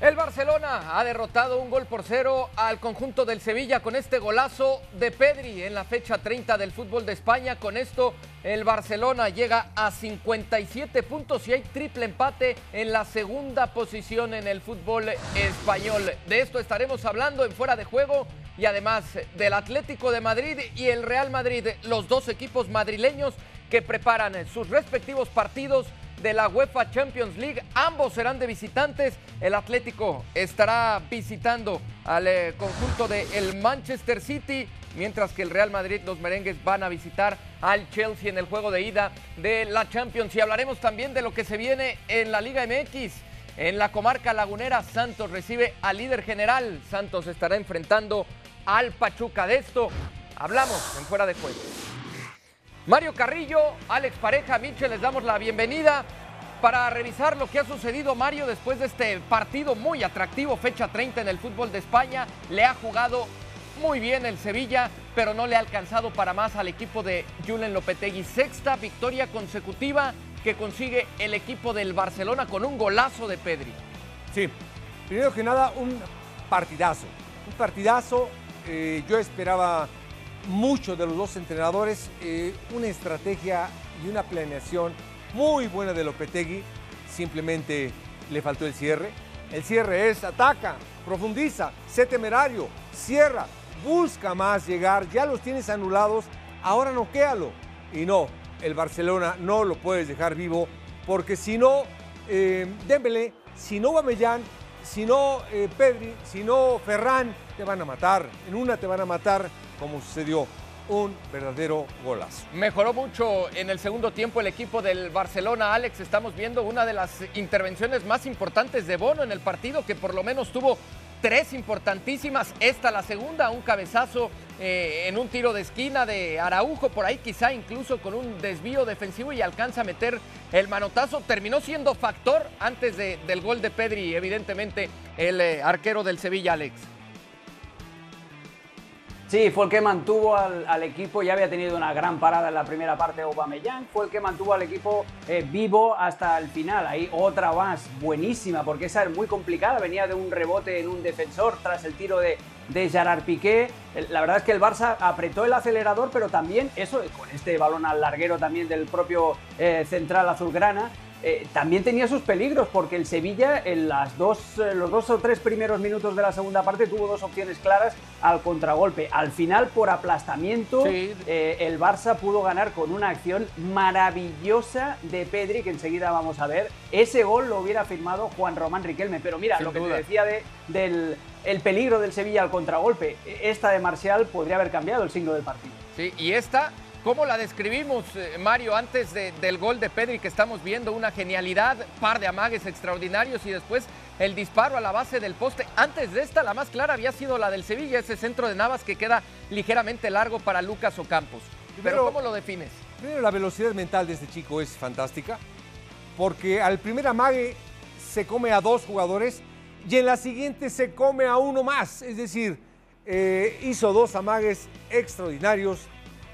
El Barcelona ha derrotado un gol por cero al conjunto del Sevilla con este golazo de Pedri en la fecha 30 del fútbol de España. Con esto el Barcelona llega a 57 puntos y hay triple empate en la segunda posición en el fútbol español. De esto estaremos hablando en fuera de juego y además del Atlético de Madrid y el Real Madrid, los dos equipos madrileños que preparan sus respectivos partidos de la UEFA Champions League. Ambos serán de visitantes. El Atlético estará visitando al eh, conjunto del el Manchester City, mientras que el Real Madrid, los merengues, van a visitar al Chelsea en el juego de ida de la Champions. Y hablaremos también de lo que se viene en la Liga MX. En la comarca lagunera, Santos recibe al líder general. Santos estará enfrentando al Pachuca. De esto hablamos en fuera de juego. Mario Carrillo, Alex Pareja, Michel, les damos la bienvenida para revisar lo que ha sucedido Mario después de este partido muy atractivo, fecha 30 en el fútbol de España. Le ha jugado muy bien el Sevilla, pero no le ha alcanzado para más al equipo de Julen Lopetegui. Sexta victoria consecutiva que consigue el equipo del Barcelona con un golazo de Pedri. Sí, primero que nada un partidazo. Un partidazo, eh, yo esperaba mucho de los dos entrenadores, eh, una estrategia y una planeación muy buena de Lopetegui, simplemente le faltó el cierre. El cierre es ataca, profundiza, sé temerario, cierra, busca más llegar, ya los tienes anulados, ahora noquéalo. Y no, el Barcelona no lo puedes dejar vivo, porque si no, eh, Dembélé, si no Bamellán, si no eh, Pedri, si no Ferran, te van a matar. En una te van a matar como sucedió un verdadero golazo. Mejoró mucho en el segundo tiempo el equipo del Barcelona, Alex. Estamos viendo una de las intervenciones más importantes de Bono en el partido, que por lo menos tuvo tres importantísimas. Esta la segunda, un cabezazo eh, en un tiro de esquina de Araujo, por ahí quizá incluso con un desvío defensivo y alcanza a meter el manotazo. Terminó siendo factor antes del gol de Pedri, evidentemente el eh, arquero del Sevilla, Alex. Sí, fue el que mantuvo al, equipo, ya había tenido una gran parada en la primera parte Aubameyang, fue el que mantuvo al equipo eh, vivo hasta el final. Ahí otra más buenísima, porque esa es muy complicada, venía de un rebote en un defensor tras el tiro de, de Gerard Piqué. La verdad es que el Barça apretó el acelerador, pero también eso, con este balón al larguero también del propio eh, central azulgrana, eh, también tenía sus peligros porque el Sevilla en las dos, eh, los dos o tres primeros minutos de la segunda parte tuvo dos opciones claras al contragolpe. Al final, por aplastamiento, eh, el Barça pudo ganar con una acción maravillosa de Pedri, que enseguida vamos a ver. Ese gol lo hubiera firmado Juan Román Riquelme. Pero mira, lo que te decía de, del el peligro del Sevilla al contragolpe, esta de Marcial podría haber cambiado el signo del partido. Sí, y esta ¿Cómo la describimos, eh, Mario, antes del gol de Pedri que estamos viendo? Una genialidad, par de amagues extraordinarios y después el disparo a la base del poste. Antes de esta, la más clara había sido la del Sevilla, ese centro de Navas que queda ligeramente largo para Lucas Ocampos. Pero, ¿cómo lo defines? Primero, la velocidad mental de este chico es fantástica, porque al primer amague se come a dos jugadores y en la siguiente se come a uno más. Es decir, eh, hizo dos amagues extraordinarios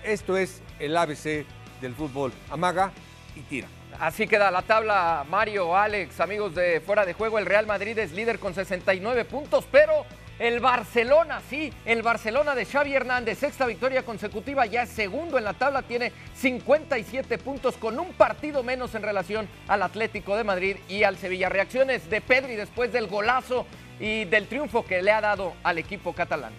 esto es el ABC del fútbol. Amaga y tira. Así queda la tabla, Mario, Alex, amigos de fuera de juego. El Real Madrid es líder con 69 puntos, pero el Barcelona, sí, el Barcelona de Xavi Hernández, sexta victoria consecutiva, ya es segundo en la tabla, tiene 57 puntos con un partido menos en relación al Atlético de Madrid y al Sevilla. Reacciones de Pedri después del golazo y del triunfo que le ha dado al equipo catalán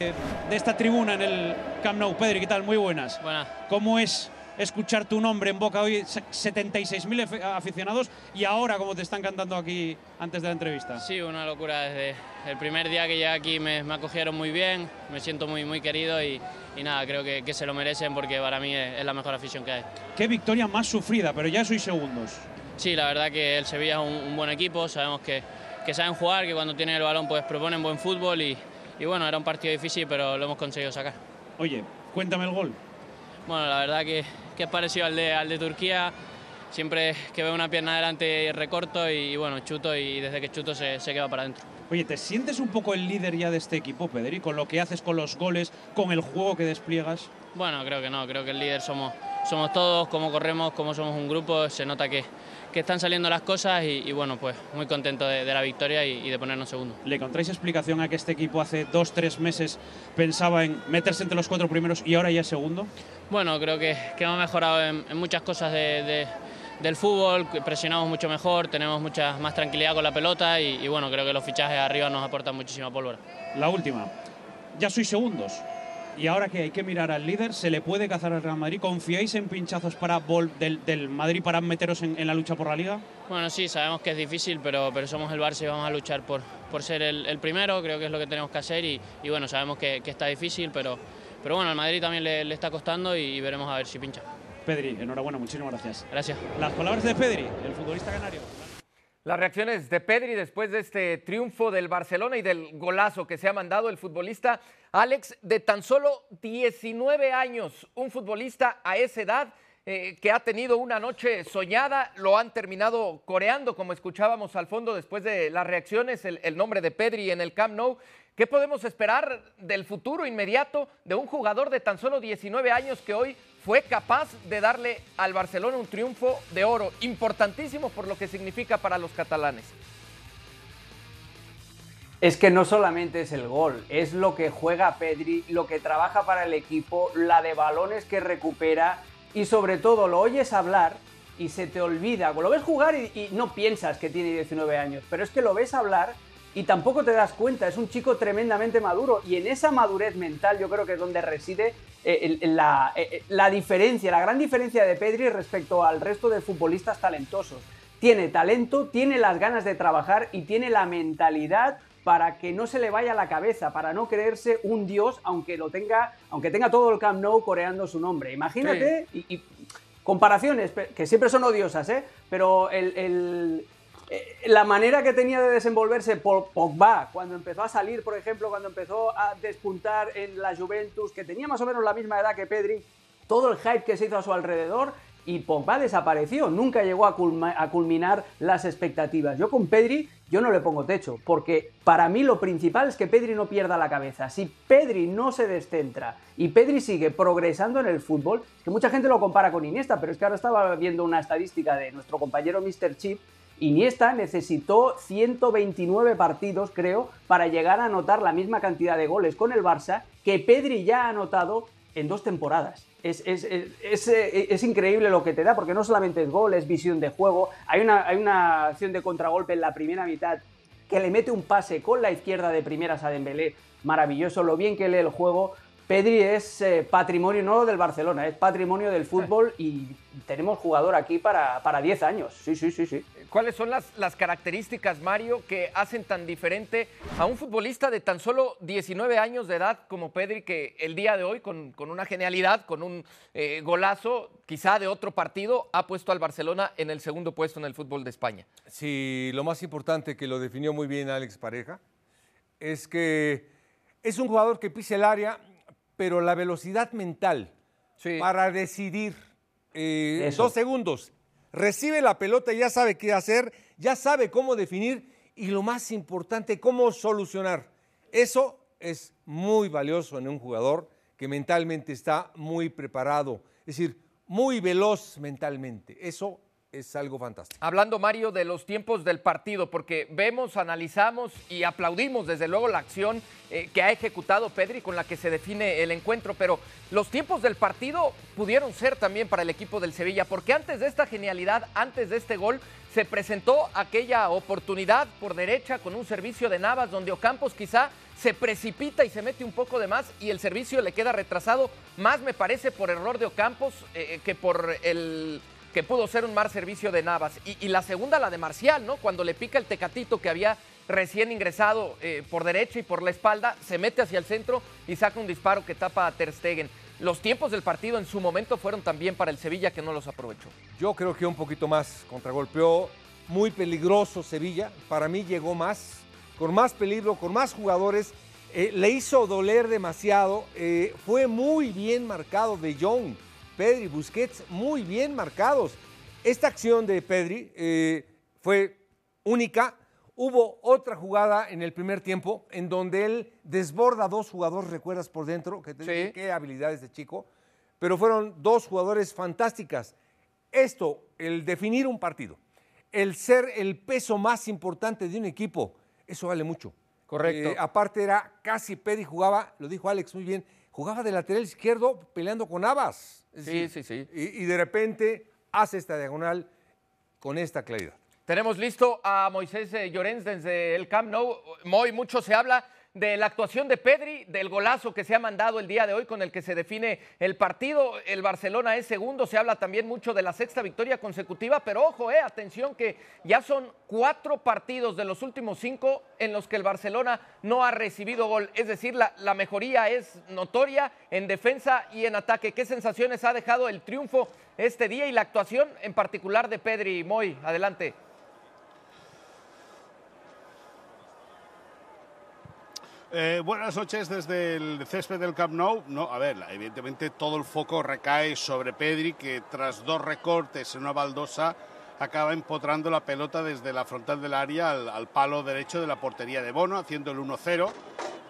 de esta tribuna en el Camp Nou. Pedri, ¿qué tal? Muy buenas. Buenas. ¿Cómo es escuchar tu nombre en boca hoy? 76.000 aficionados y ahora como te están cantando aquí antes de la entrevista. Sí, una locura. Desde el primer día que llegué aquí me, acogieron muy bien, me siento muy, muy querido y, nada, creo que, se lo merecen porque para mí es, la mejor afición que hay. Qué victoria más sufrida, pero ya sois segundos. Sí, la verdad que el Sevilla es un, buen equipo, sabemos que, que saben jugar, que cuando tienen el balón pues proponen buen fútbol y, y bueno, era un partido difícil, pero lo hemos conseguido sacar. Oye, cuéntame el gol. Bueno, la verdad que, que es parecido al de, al de Turquía. Siempre que veo una pierna adelante recorto y, bueno, chuto y desde que chuto se, se queda para adentro. Oye, ¿te sientes un poco el líder ya de este equipo, Pedri, con lo que haces con los goles, con el juego que despliegas? Bueno, creo que no, creo que el líder somos, somos todos, cómo corremos, cómo somos un grupo, se nota que, que están saliendo las cosas y, bueno, pues muy contento de, la victoria y, de ponernos segundo. ¿Le encontráis explicación a que este equipo hace dos, tres meses pensaba en meterse entre los cuatro primeros y ahora ya es segundo? Bueno, creo que, que hemos mejorado en, muchas cosas del fútbol, presionamos mucho mejor, tenemos mucha más tranquilidad con la pelota y, y bueno, creo que los fichajes arriba nos aportan muchísima pólvora. La última, ya sois segundos, y ahora que hay que mirar al líder, ¿se le puede cazar al Real Madrid? ¿Confiáis en pinchazos para del, del Madrid para meteros en, la lucha por la liga? Bueno, sí, sabemos que es difícil, pero, pero somos el Barça y vamos a luchar por, por ser el, primero, creo que es lo que tenemos que hacer y, y bueno, sabemos que, está difícil, pero, pero bueno, al Madrid también le, está costando y, veremos a ver si pincha. Pedri, enhorabuena, muchísimas gracias. Gracias. Las palabras de Pedri, el futbolista canario. Las reacciones de Pedri después de este triunfo del Barcelona y del golazo que se ha mandado el futbolista Alex de tan solo 19 años, un futbolista a esa edad eh, que ha tenido una noche soñada, lo han terminado coreando, como escuchábamos al fondo después de las reacciones, el, el nombre de Pedri en el Camp Nou. ¿Qué podemos esperar del futuro inmediato de un jugador de tan solo 19 años que hoy fue capaz de darle al Barcelona un triunfo de oro, importantísimo por lo que significa para los catalanes. Es que no solamente es el gol, es lo que juega Pedri, lo que trabaja para el equipo, la de balones que recupera y sobre todo lo oyes hablar y se te olvida. Lo ves jugar y, no piensas que tiene 19 años, pero es que lo ves hablar y tampoco te das cuenta, es un chico tremendamente maduro y en esa madurez mental yo creo que es donde reside eh, la, eh, eh, la, diferencia, la gran diferencia de Pedri respecto al resto de futbolistas talentosos. Tiene talento, tiene las ganas de trabajar y tiene la mentalidad para que no se le vaya la cabeza, para no creerse un dios aunque lo tenga, aunque tenga todo el Camp Nou coreando su nombre. Imagínate y, comparaciones que siempre son odiosas, ¿eh? Pero el la manera que tenía de desenvolverse Pogba cuando empezó a salir, por ejemplo, cuando empezó a despuntar en la Juventus, que tenía más o menos la misma edad que Pedri, todo el hype que se hizo a su alrededor y Pogba desapareció, nunca llegó a, culminar las expectativas. Yo con Pedri, yo no le pongo techo, porque para mí lo principal es que Pedri no pierda la cabeza. Si Pedri no se descentra y Pedri sigue progresando en el fútbol, que mucha gente lo compara con Iniesta, pero es que ahora estaba viendo una estadística de nuestro compañero Mr. Chip Iniesta necesitó 129 partidos, creo, para llegar a anotar la misma cantidad de goles con el Barça que Pedri ya ha anotado en dos temporadas. Es, es, increíble lo que te da, porque no solamente es gol, es visión de juego. Hay una, hay una acción de contragolpe en la primera mitad que le mete un pase con la izquierda de primeras a Dembélé. Maravilloso, lo bien que lee el juego. Pedri es eh, patrimonio no del Barcelona, es patrimonio del fútbol y tenemos jugador aquí para, para 10 años. Sí, sí, sí, sí. ¿Cuáles son las, las, características, Mario, que hacen tan diferente a un futbolista de tan solo 19 años de edad como Pedri, que el día de hoy, con, con una genialidad, con un eh, golazo, quizá de otro partido, ha puesto al Barcelona en el segundo puesto en el fútbol de España? Sí, lo más importante que lo definió muy bien Alex Pareja es que es un jugador que pisa el área pero la velocidad mental para decidir eh, dos segundos, recibe la pelota, ya sabe qué hacer, ya sabe cómo definir y lo más importante, cómo solucionar. Eso es muy valioso en un jugador que mentalmente está muy preparado, es decir, muy veloz mentalmente. Eso es algo fantástico. Hablando, Mario, de los tiempos del partido, porque vemos, analizamos y aplaudimos desde luego la acción eh, que ha ejecutado Pedri con la que se define el encuentro, pero los tiempos del partido pudieron ser también para el equipo del Sevilla, porque antes de esta genialidad, antes de este gol, se presentó aquella oportunidad por derecha con un servicio de Navas donde Ocampos quizá se precipita y se mete un poco de más y el servicio le queda retrasado, más me parece por error de Ocampos eh, que por el que pudo ser un mal servicio de Navas. Y, la segunda, la de Marcial, ¿no? Cuando le pica el tecatito que había recién ingresado eh, por derecha y por la espalda, se mete hacia el centro y saca un disparo que tapa a Ter Stegen. Los tiempos del partido en su momento fueron también para el Sevilla que no los aprovechó. Yo creo que un poquito más contragolpeó, muy peligroso Sevilla. Para mí llegó más, con más peligro, con más jugadores. Eh, le hizo doler demasiado. Eh, fue muy bien marcado de Jong Pedri, Busquets muy bien marcados. Esta acción de Pedri eh, fue única. Hubo otra jugada en el primer tiempo en donde él desborda dos jugadores, recuerdas por dentro, que sí. qué habilidades de chico, pero fueron dos jugadores fantásticas. Esto, el definir un partido, el ser el peso más importante de un equipo, eso vale mucho. Correcto. Eh, aparte era casi Pedri jugaba, lo dijo Alex muy bien, jugaba de lateral izquierdo peleando con Abas. Sí, sí, sí. Y, y de repente hace esta diagonal con esta claridad. Tenemos listo a Moisés eh, Llorens desde el Camp Nou. Muy mucho se habla de la actuación de Pedri, del golazo que se ha mandado el día de hoy con el que se define el partido. El Barcelona es segundo, se habla también mucho de la sexta victoria consecutiva, pero ojo, eh, atención que ya son cuatro partidos de los últimos cinco en los que el Barcelona no ha recibido gol. Es decir, la, la mejoría es notoria en defensa y en ataque. ¿Qué sensaciones ha dejado el triunfo este día y la actuación en particular de Pedri? Moy, adelante. Eh, buenas noches desde el césped del Camp Nou. No, a ver, evidentemente todo el foco recae sobre Pedri, que tras dos recortes en una baldosa acaba empotrando la pelota desde la frontal del área al, al palo derecho de la portería de Bono, haciendo el 1-0.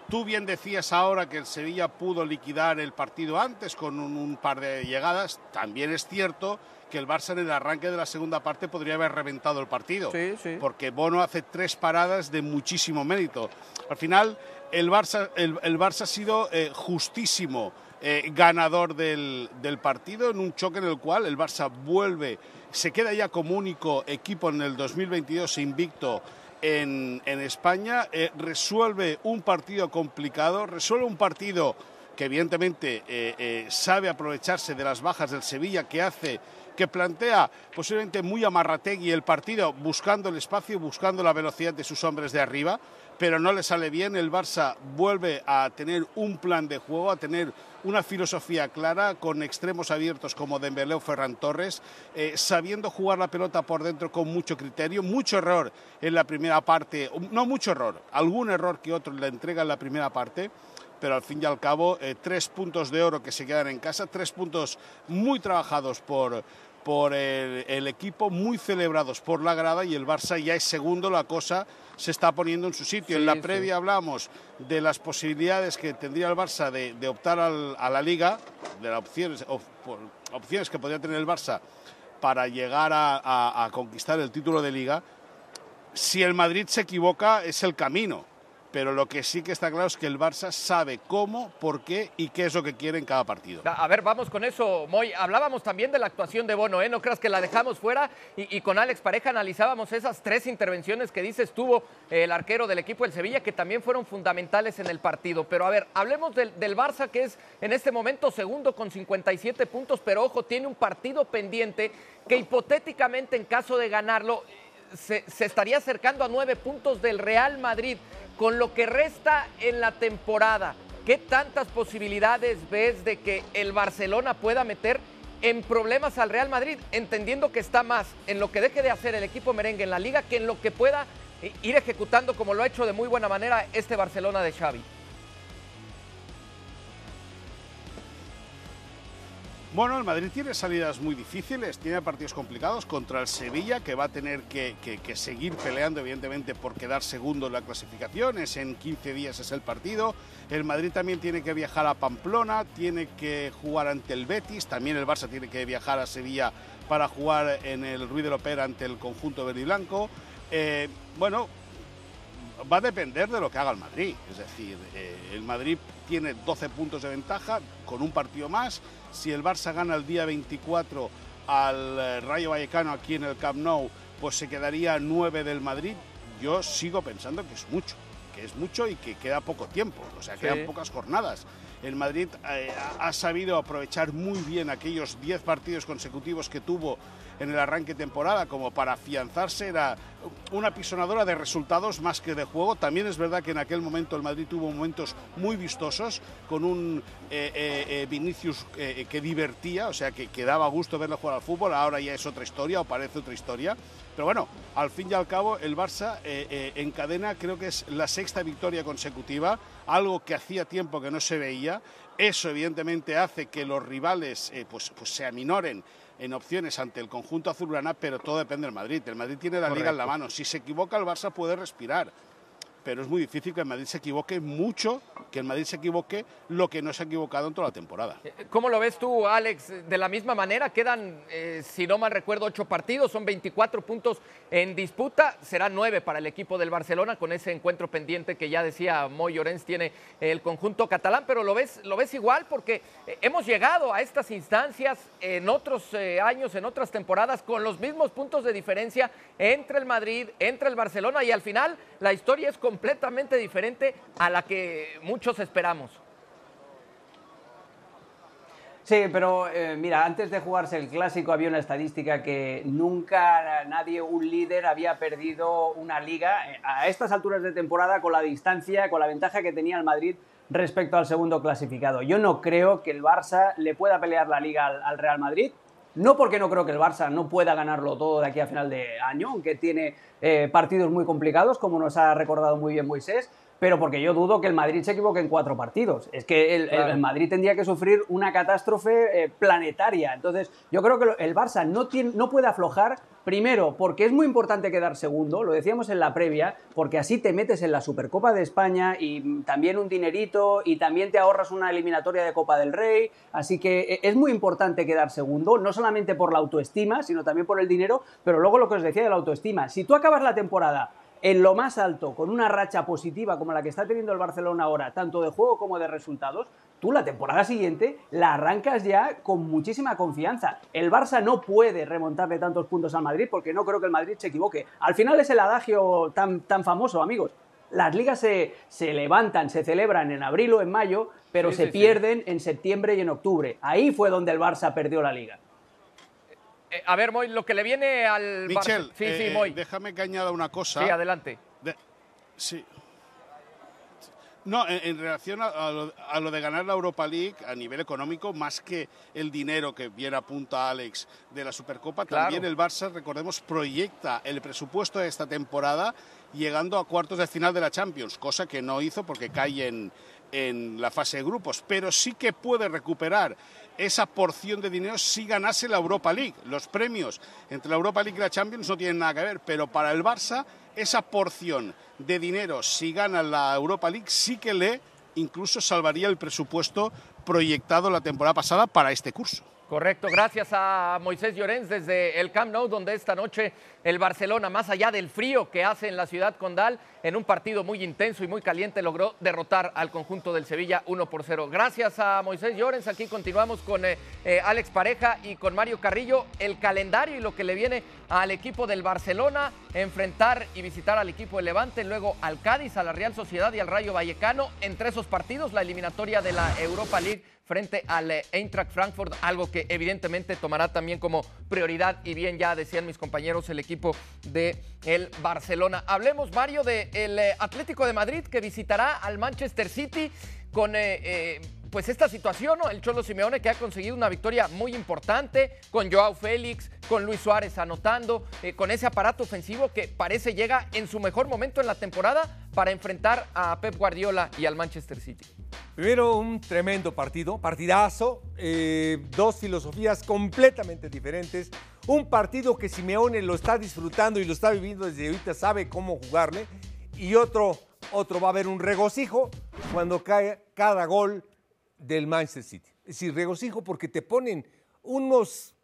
Tú bien decías ahora que el Sevilla pudo liquidar el partido antes con un, un par de llegadas. También es cierto que el Barça en el arranque de la segunda parte podría haber reventado el partido. Sí, sí. Porque Bono hace tres paradas de muchísimo mérito. Al final, el Barça, ha sido eh, justísimo eh, ganador del, partido en un choque en el cual el Barça vuelve, se queda ya como único equipo en el 2022 invicto en, España, eh, resuelve un partido complicado, resuelve un partido que evidentemente sabe aprovecharse de las bajas del Sevilla, que hace, que plantea posiblemente muy amarrategui el partido, buscando el espacio, buscando la velocidad de sus hombres de arriba, pero no le sale bien. El Barça vuelve a tener un plan de juego, a tener una filosofía clara, con extremos abiertos como Dembélé o Ferran Torres, eh, sabiendo jugar la pelota por dentro con mucho criterio, mucho error en la primera parte, no mucho error, algún error que otro le entrega en la primera parte, pero al fin y al cabo eh, tres puntos de oro que se quedan en casa, tres puntos muy trabajados por, por el, el, equipo, muy celebrados por la grada y el Barça ya es segundo, la cosa se está poniendo en su sitio. Sí, en la sí. previa hablamos de las posibilidades que tendría el Barça de, de optar al, a la liga, de las opciones, op, opciones que podría tener el Barça para llegar a, a, a conquistar el título de liga. Si el Madrid se equivoca es el camino, pero lo que sí que está claro es que el Barça sabe cómo, por qué y qué es lo que quiere en cada partido. A ver, vamos con eso, Moy. Hablábamos también de la actuación de Bono, ¿eh? No creas que la dejamos fuera y, con Alex Pareja analizábamos esas tres intervenciones que dices tuvo el arquero del equipo del Sevilla, que también fueron fundamentales en el partido. Pero a ver, hablemos del Barça, que es en este momento segundo con 57 puntos, pero ojo, tiene un partido pendiente que hipotéticamente en caso de ganarlo se, estaría acercando a nueve puntos del Real Madrid con lo que resta en la temporada. ¿Qué tantas posibilidades ves de que el Barcelona pueda meter en problemas al Real Madrid, entendiendo que está más en lo que deje de hacer el equipo merengue en la liga que en lo que pueda ir ejecutando como lo ha hecho de muy buena manera este Barcelona de Xavi? Bueno, el Madrid tiene salidas muy difíciles, tiene partidos complicados contra el Sevilla, que va a tener que, seguir peleando, evidentemente, por quedar segundo en la clasificación. Es en 15 días es el partido. El Madrid también tiene que viajar a Pamplona, tiene que jugar ante el Betis. También el Barça tiene que viajar a Sevilla para jugar en el Ruiz de Lopera ante el conjunto verde y blanco. Eh, bueno, va a depender de lo que haga el Madrid. Es decir, eh, el Madrid tiene 12 puntos de ventaja con un partido más. Si el Barça gana el día 24 al eh, Rayo Vallecano aquí en el Camp Nou, pues se quedaría 9 del Madrid. Yo sigo pensando que es mucho, que es mucho y que queda poco tiempo, o sea, quedan pocas jornadas. El Madrid eh, ha sabido aprovechar muy bien aquellos 10 partidos consecutivos que tuvo en el arranque temporada como para afianzarse. Era una pisonadora de resultados más que de juego. También es verdad que en aquel momento el Madrid tuvo momentos muy vistosos con un eh, eh, Vinicius eh, que divertía, o sea, que, daba gusto verle jugar al fútbol. Ahora ya es otra historia o parece otra historia. Pero bueno, al fin y al cabo el Barça encadena creo que es la sexta victoria consecutiva, algo que hacía tiempo que no se veía. Eso evidentemente hace que los rivales pues, pues se aminoren en opciones ante el conjunto azulgrana, pero todo depende del Madrid. El Madrid tiene la Correcto. liga en la mano. Si se equivoca, el Barça puede respirar. Pero es muy difícil que el Madrid se equivoque mucho, que el Madrid se equivoque lo que no se ha equivocado en toda la temporada. Eh, ¿Cómo lo ves tú, Alex? De la misma manera, quedan, eh, si no mal recuerdo, ocho partidos, son 24 puntos en disputa, serán nueve para el equipo del Barcelona con ese encuentro pendiente que ya decía Moy Llorens tiene el conjunto catalán, pero lo ves, lo ves igual porque eh, hemos llegado a estas instancias en otros años, en otras temporadas, con los mismos puntos de diferencia entre el Madrid, entre el Barcelona y al final la historia es completamente diferente a la que muchos esperamos. Sí, pero eh, mira, antes de jugarse el clásico había una estadística que nunca nadie, un líder, había perdido una liga eh, a estas alturas de temporada con la distancia, con la ventaja que tenía el Madrid respecto al segundo clasificado. Yo no creo que el Barça le pueda pelear la liga al Real Madrid. No porque no creo que el Barça no pueda ganarlo todo de aquí a final de año, aunque tiene eh, partidos muy complicados, como nos ha recordado muy bien Moisés, pero porque yo dudo que el Madrid se equivoque en cuatro partidos. Es que el, Madrid tendría que sufrir una catástrofe eh, planetaria. Entonces, yo creo que el Barça no, tiene, no puede aflojar, primero, porque es muy importante quedar segundo, lo decíamos en la previa, porque así te metes en la Supercopa de España y también un dinerito y también te ahorras una eliminatoria de Copa del Rey. Así que eh, es muy importante quedar segundo, no solamente por la autoestima, sino también por el dinero, pero luego lo que os decía de la autoestima. Si tú acabas la temporada en lo más alto, con una racha positiva como la que está teniendo el Barcelona ahora, tanto de juego como de resultados, tú la temporada siguiente la arrancas ya con muchísima confianza. El Barça no puede remontarle tantos puntos al Madrid porque no creo que el Madrid se equivoque. Al final es el adagio tan, tan famoso, amigos. Las ligas se, levantan, se celebran en abril o en mayo, pero se pierden en septiembre y en octubre. Ahí fue donde el Barça perdió la liga. Eh, a ver, Moy, lo que le viene al. Michel, sí, sí, eh, Moy. déjame que añada una cosa. Sí, adelante. sí. No, en, relación a, lo, de ganar la Europa League a nivel económico, más que el dinero que viene apunta Alex de la Supercopa, también el Barça, recordemos, proyecta el presupuesto de esta temporada llegando a cuartos de final de la Champions, cosa que no hizo porque cae en, en la fase de grupos, pero sí que puede recuperar esa porción de dinero si ganase la Europa League. Los premios entre la Europa League y la Champions no tienen nada que ver, pero para el Barça esa porción de dinero si gana la Europa League sí que le incluso salvaría el presupuesto proyectado la temporada pasada para este curso. Correcto, gracias a Moisés Llorens desde el Camp Nou, donde esta noche el Barcelona, más allá del frío que hace en la ciudad condal, en un partido muy intenso y muy caliente, logró derrotar al conjunto del Sevilla 1 por 0. Gracias a Moisés Llorens, aquí continuamos con eh, eh, Alex Pareja y con Mario Carrillo. El calendario y lo que le viene al equipo del Barcelona, enfrentar y visitar al equipo de Levante, luego al Cádiz, a la Real Sociedad y al Rayo Vallecano. Entre esos partidos, la eliminatoria de la Europa League frente al eh, Eintracht Frankfurt, algo que evidentemente tomará también como prioridad y bien ya decían mis compañeros el equipo de el Barcelona. Hablemos Mario del eh, Atlético de Madrid que visitará al Manchester City con eh, pues esta situación, ¿no? El Cholo Simeone que ha conseguido una victoria muy importante con Joao Félix, con Luis Suárez anotando, eh, con ese aparato ofensivo que parece llega en su mejor momento en la temporada para enfrentar a Pep Guardiola y al Manchester City. Primero un tremendo partido, partidazo, eh, dos filosofías completamente diferentes, un partido que Simeone lo está disfrutando y lo está viviendo desde ahorita, sabe cómo jugarle, y otro, otro va a haber un regocijo cuando cae cada gol del Manchester City. Es decir, regocijo porque te ponen unos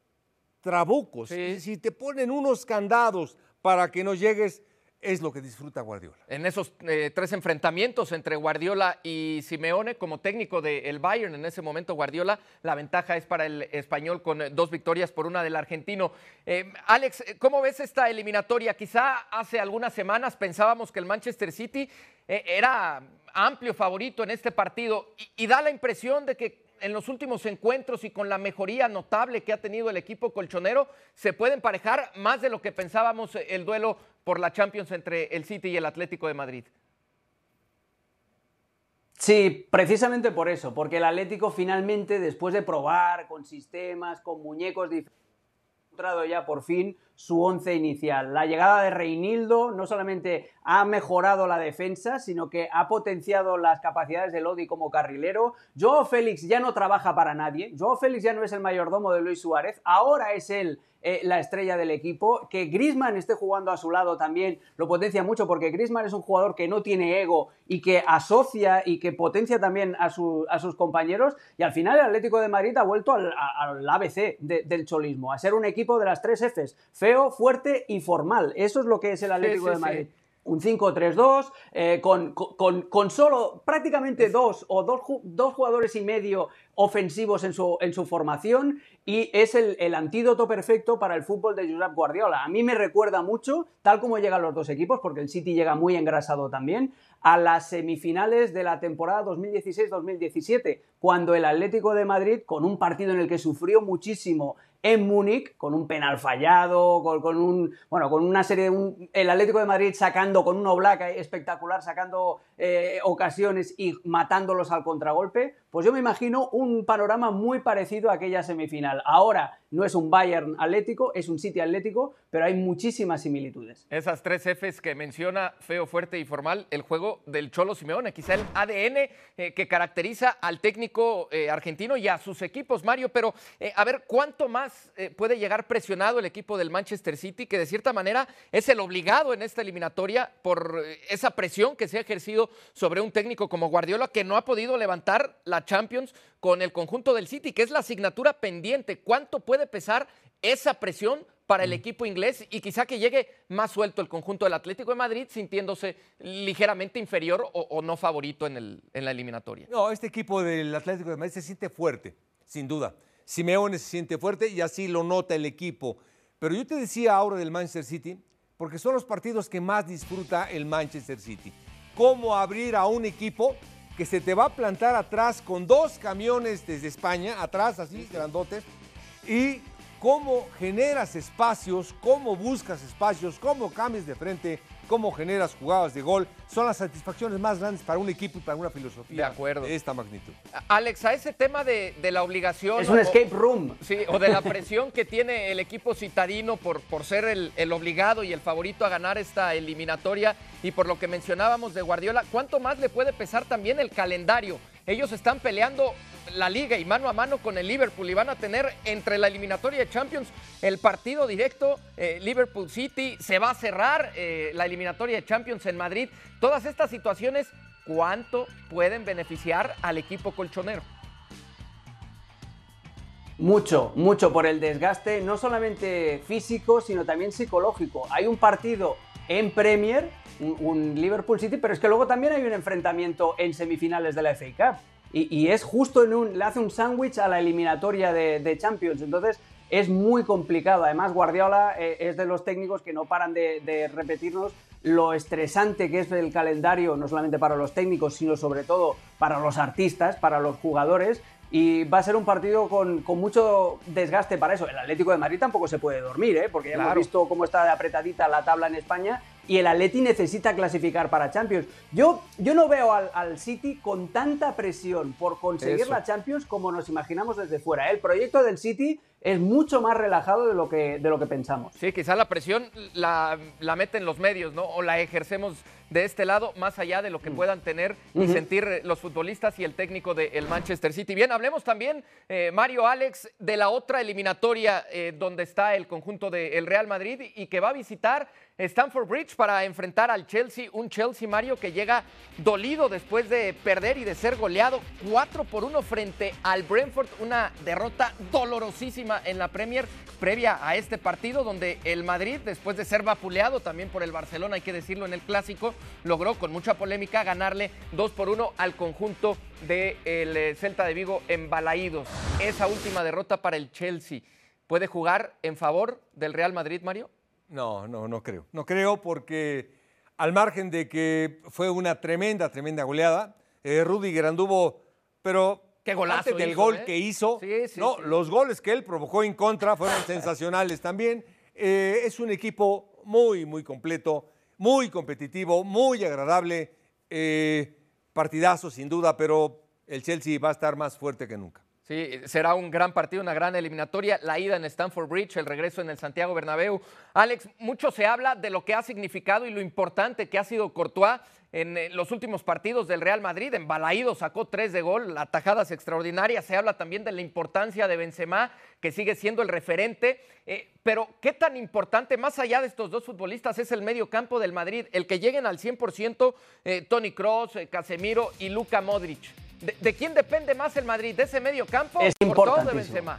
trabucos, si te ponen unos candados para que no llegues, es lo que disfruta Guardiola. En esos eh, tres enfrentamientos entre Guardiola y Simeone, como técnico del Bayern en ese momento, Guardiola, la ventaja es para el español con eh, dos victorias por una del argentino. Eh, Alex, ¿cómo ves esta eliminatoria? Quizá hace algunas semanas pensábamos que el Manchester City era amplio favorito en este partido y, da la impresión de que en los últimos encuentros y con la mejoría notable que ha tenido el equipo colchonero, se puede emparejar más de lo que pensábamos el duelo por la Champions entre el City y el Atlético de Madrid. Sí, precisamente por eso, porque el Atlético finalmente, después de probar con sistemas, con muñecos diferentes, encontrado ya por fin su once inicial. La llegada de Reinildo no solamente ha mejorado la defensa, sino que ha potenciado las capacidades de Lodi como carrilero. Joao Félix ya no trabaja para nadie. Joao Félix ya no es el mayordomo de Luis Suárez. Ahora es él eh, la estrella del equipo. Que Grisman esté jugando a su lado también lo potencia mucho porque Grisman es un jugador que no tiene ego y que asocia y que potencia también a, sus compañeros. Y al final el Atlético de Madrid ha vuelto al, ABC del cholismo, a ser un equipo de las tres Fs, feo, fuerte y formal. Eso es lo que es el Atlético de Madrid un 5-3-2, eh, con, con, solo prácticamente dos o dos, dos, jugadores y medio ofensivos en su, en su formación y es el, el, antídoto perfecto para el fútbol de Josep Guardiola. A mí me recuerda mucho, tal como llegan los dos equipos, porque el City llega muy engrasado también, a las semifinales de la temporada 2016-2017, cuando el Atlético de Madrid, con un partido en el que sufrió muchísimo en Múnich, con un penal fallado, con, un, bueno, con una serie de el Atlético de Madrid sacando con un Oblak espectacular, sacando eh, ocasiones y matándolos al contragolpe, pues yo me imagino un panorama muy parecido a aquella semifinal. Ahora no es un Bayern Atlético, es un City Atlético, pero hay muchísimas similitudes. Esas tres Fs que menciona, feo, fuerte y formal, el juego del Cholo Simeone, quizá el ADN eh, que caracteriza al técnico eh, argentino y a sus equipos, Mario, pero a ver, ¿cuánto más eh, puede llegar presionado el equipo del Manchester City, que de cierta manera es el obligado en esta eliminatoria por eh, esa presión que se ha ejercido sobre un técnico como Guardiola, que no ha podido levantar la Champions con el conjunto del City, que es la asignatura pendiente. ¿Cuánto puede pesar esa presión para el mm. equipo inglés y quizá que llegue más suelto el conjunto del Atlético de Madrid, sintiéndose ligeramente inferior o, no favorito en, el, en la eliminatoria. No, este equipo del Atlético de Madrid se siente fuerte, sin duda. Simeone se siente fuerte y así lo nota el equipo. Pero yo te decía ahora del Manchester City, porque son los partidos que más disfruta el Manchester City. Cómo abrir a un equipo que se te va a plantar atrás con dos camiones desde España, atrás así, grandotes, y cómo generas espacios, cómo buscas espacios, cómo cambias de frente, cómo generas jugadas de gol, son las satisfacciones más grandes para un equipo y para una filosofía de, acuerdo. de esta magnitud. Alex, a ese tema de, la obligación... Es un escape room. Sí, o de la presión que tiene el equipo citadino por, por ser el, el obligado y el favorito a ganar esta eliminatoria y por lo que mencionábamos de Guardiola, ¿cuánto más le puede pesar también el calendario? Ellos están peleando la liga y mano a mano con el Liverpool y van a tener entre la eliminatoria de Champions el partido directo eh, Liverpool City, se va a cerrar eh, la eliminatoria de Champions en Madrid. Todas estas situaciones, ¿cuánto pueden beneficiar al equipo colchonero? Mucho, mucho por el desgaste, no solamente físico, sino también psicológico. Hay un partido en Premier, un, Liverpool City, pero es que luego también hay un enfrentamiento en semifinales de la FA Cup. Y, es justo en un. le hace un sándwich a la eliminatoria de, Champions. Entonces es muy complicado. Además, Guardiola eh, es de los técnicos que no paran de, repetirnos lo estresante que es el calendario, no solamente para los técnicos, sino sobre todo para los artistas, para los jugadores. Y va a ser un partido con, mucho desgaste para eso. El Atlético de Madrid tampoco se puede dormir, ¿eh? porque ya hemos visto cómo está de apretadita la tabla en España y el Atleti necesita clasificar para Champions. Yo, yo no veo al, City con tanta presión por conseguir la Champions como nos imaginamos desde fuera. El proyecto del City es mucho más relajado de lo que, de lo que pensamos. Sí, quizá la presión la, la meten los medios, ¿no? O la ejercemos de este lado, más allá de lo que mm. puedan tener y sentir los futbolistas y el técnico del Manchester City. Bien, hablemos también, eh, Mario Alex, de la otra eliminatoria eh, donde está el conjunto del Real Madrid y que va a visitar Stamford Bridge para enfrentar al Chelsea, un Chelsea Mario que llega dolido después de perder y de ser goleado 4 por 1 frente al Brentford, una derrota dolorosísima en la Premier previa a este partido donde el Madrid después de ser vapuleado también por el Barcelona, hay que decirlo en el clásico, logró con mucha polémica ganarle 2 por 1 al conjunto del de eh, Celta de Vigo en Balaídos. Esa última derrota para el Chelsea puede jugar en favor del Real Madrid, Mario? No, no, no creo. No creo porque al margen de que fue una tremenda, tremenda goleada, eh, Rudiger anduvo, pero Qué golazo del gol ¿eh? que hizo, no, los goles que él provocó en contra fueron sensacionales también. Eh, es un equipo muy, muy completo, muy competitivo, muy agradable, partidazo sin duda, pero el Chelsea va a estar más fuerte que nunca. Sí, será un gran partido, una gran eliminatoria. La ida en Stamford Bridge, el regreso en el Santiago Bernabéu. Alex, mucho se habla de lo que ha significado y lo importante que ha sido Courtois en eh, los últimos partidos del Real Madrid. En Balaído sacó tres de gol, atajadas extraordinarias. Se habla también de la importancia de Benzema, que sigue siendo el referente. Eh, pero, ¿qué tan importante, más allá de estos dos futbolistas, es el medio campo del Madrid? El que lleguen al 100% eh, Tony Cross, Casemiro y Luka Modric. ¿De, quién depende más el Madrid? ¿De ese medio campo es o todo de Benzema?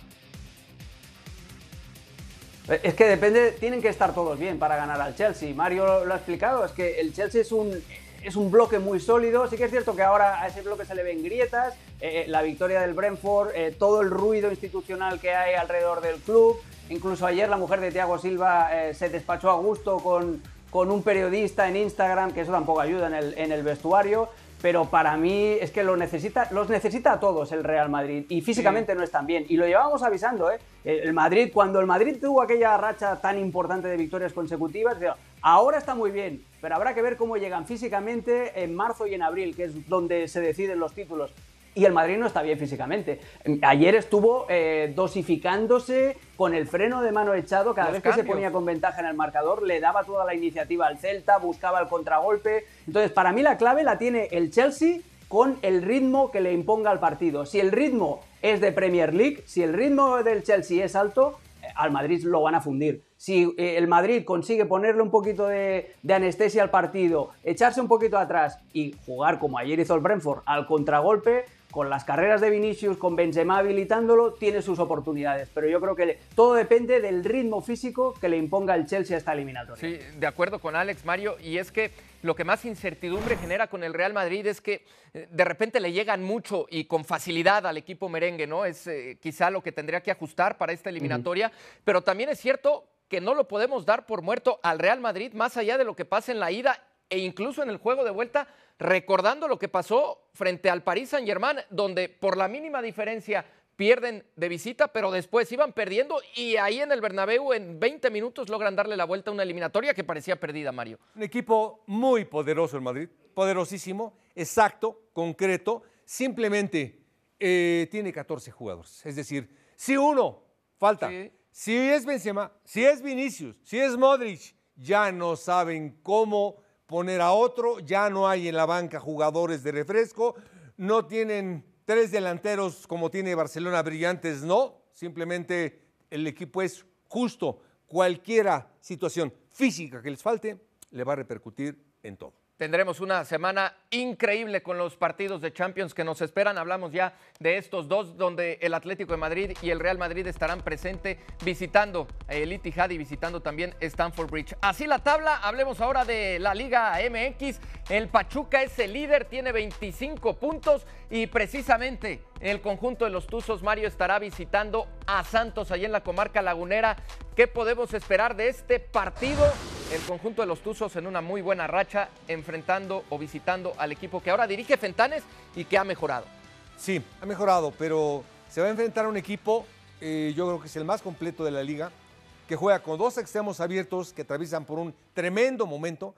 Es que depende, tienen que estar todos bien para ganar al Chelsea. Mario lo ha explicado, es que el Chelsea es un, es un bloque muy sólido. Sí que es cierto que ahora a ese bloque se le ven grietas, eh, eh, la victoria del Brentford, eh, todo el ruido institucional que hay alrededor del club. Incluso ayer la mujer de Thiago Silva se despachó a gusto con, con un periodista en Instagram, que eso tampoco ayuda en el, en el vestuario pero para mí es que lo necesita, los necesita a todos el Real Madrid y físicamente no están bien. Y lo llevábamos avisando, ¿eh? El Madrid, cuando el Madrid tuvo aquella racha tan importante de victorias consecutivas, ahora está muy bien, pero habrá que ver cómo llegan físicamente en marzo y en abril, que es donde se deciden los títulos y el Madrid no está bien físicamente. Ayer estuvo eh, dosificándose con el freno de mano echado, cada vez que se ponía con ventaja en el marcador, le daba toda la iniciativa al Celta, buscaba el contragolpe. Entonces, para mí la clave la tiene el Chelsea con el ritmo que le imponga al partido. Si el ritmo es de Premier League, si el ritmo del Chelsea es alto, al Madrid lo van a fundir. Si eh, el Madrid consigue ponerle un poquito de, de, anestesia al partido, echarse un poquito atrás y jugar como ayer hizo el Brentford al contragolpe, con las carreras de Vinicius, con Benzema habilitándolo, tiene sus oportunidades. Pero yo creo que todo depende del ritmo físico que le imponga el Chelsea a esta eliminatoria. Sí, de acuerdo con Alex Mario. Y es que lo que más incertidumbre genera con el Real Madrid es que eh, de repente le llegan mucho y con facilidad al equipo merengue, ¿no? Es eh, quizá lo que tendría que ajustar para esta eliminatoria. Pero también es cierto que no lo podemos dar por muerto al Real Madrid, más allá de lo que pasa en la ida e incluso en el juego de vuelta recordando lo que pasó frente al Paris Saint-Germain, donde por la mínima diferencia pierden de visita, pero después iban perdiendo y ahí en el Bernabéu en 20 minutos logran darle la vuelta a una eliminatoria que parecía perdida, Mario. Un equipo muy poderoso el Madrid, poderosísimo, exacto, concreto, simplemente eh, tiene 14 jugadores. Es decir, si uno falta, si es Benzema, si es Vinicius, si es Modric, ya no saben cómo poner a otro, ya no hay en la banca jugadores de refresco, no tienen tres delanteros como tiene Barcelona brillantes, no, simplemente el equipo es justo, cualquiera situación física que les falte, le va a repercutir en todo. Tendremos una semana increíble con los partidos de Champions que nos esperan. Hablamos ya de estos dos, donde el Atlético de Madrid y el Real Madrid estarán presentes visitando el Etihad y visitando también Stamford Bridge. Así la tabla, hablemos ahora de la Liga MX. El Pachuca es el líder, tiene 25 puntos y precisamente el conjunto de los Tuzos Mario estará visitando a Santos allí en la comarca lagunera. ¿Qué podemos esperar de este partido? El conjunto de los Tuzos en una muy buena racha, enfrentando o visitando al equipo que ahora dirige Fentanes y que ha mejorado. Sí, ha mejorado, pero se va a enfrentar a un equipo, eh, yo creo que es el más completo de la liga, que juega con dos extremos abiertos que atraviesan por un tremendo momento.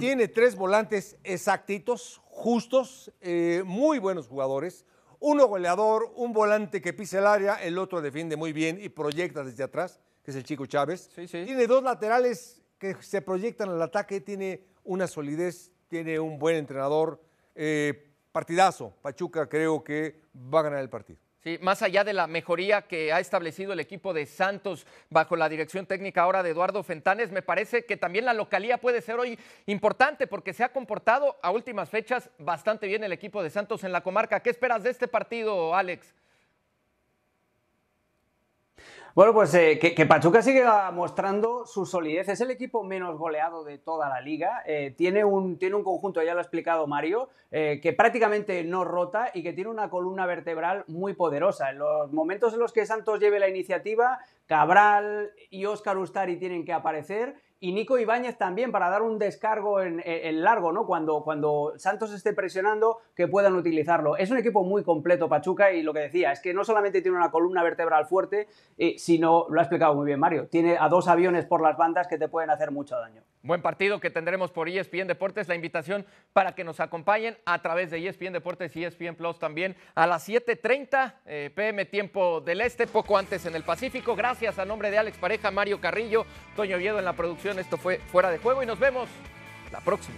Tiene tres volantes exactitos, justos, eh, muy buenos jugadores uno goleador, un volante que pisa el área, el otro defiende muy bien y proyecta desde atrás, que es el chico Chávez. Tiene dos laterales que se proyectan al ataque, tiene una solidez, tiene un buen entrenador. Eh, partidazo, Pachuca creo que va a ganar el partido. Sí, más allá de la mejoría que ha establecido el equipo de Santos bajo la dirección técnica ahora de Eduardo Fentanes, me parece que también la localía puede ser hoy importante porque se ha comportado a últimas fechas bastante bien el equipo de Santos en la comarca. ¿Qué esperas de este partido, Alex? Bueno, pues eh, que, Pachuca sigue mostrando su solidez. Es el equipo menos goleado de toda la liga. Eh, tiene, un, tiene un conjunto, ya lo ha explicado Mario, eh, que prácticamente no rota y que tiene una columna vertebral muy poderosa. En los momentos en los que Santos lleve la iniciativa, Cabral y Óscar Ustari tienen que aparecer y Nico Ibáñez también para dar un descargo en, en largo, ¿no? Cuando, cuando, Santos esté presionando, que puedan utilizarlo. Es un equipo muy completo, Pachuca, y lo que decía, es que no solamente tiene una columna vertebral fuerte, eh, sino, lo ha explicado muy bien Mario, tiene a dos aviones por las bandas que te pueden hacer mucho daño. Buen partido que tendremos por ESPN Deportes, la invitación para que nos acompañen a través de ESPN Deportes y ESPN Plus también a las 7.30 eh, pm tiempo del Este, poco antes en el Pacífico. Gracias a nombre de Alex Pareja, Mario Carrillo, Toño Oviedo en la producción esto fue Fuera de Juego y nos vemos la próxima.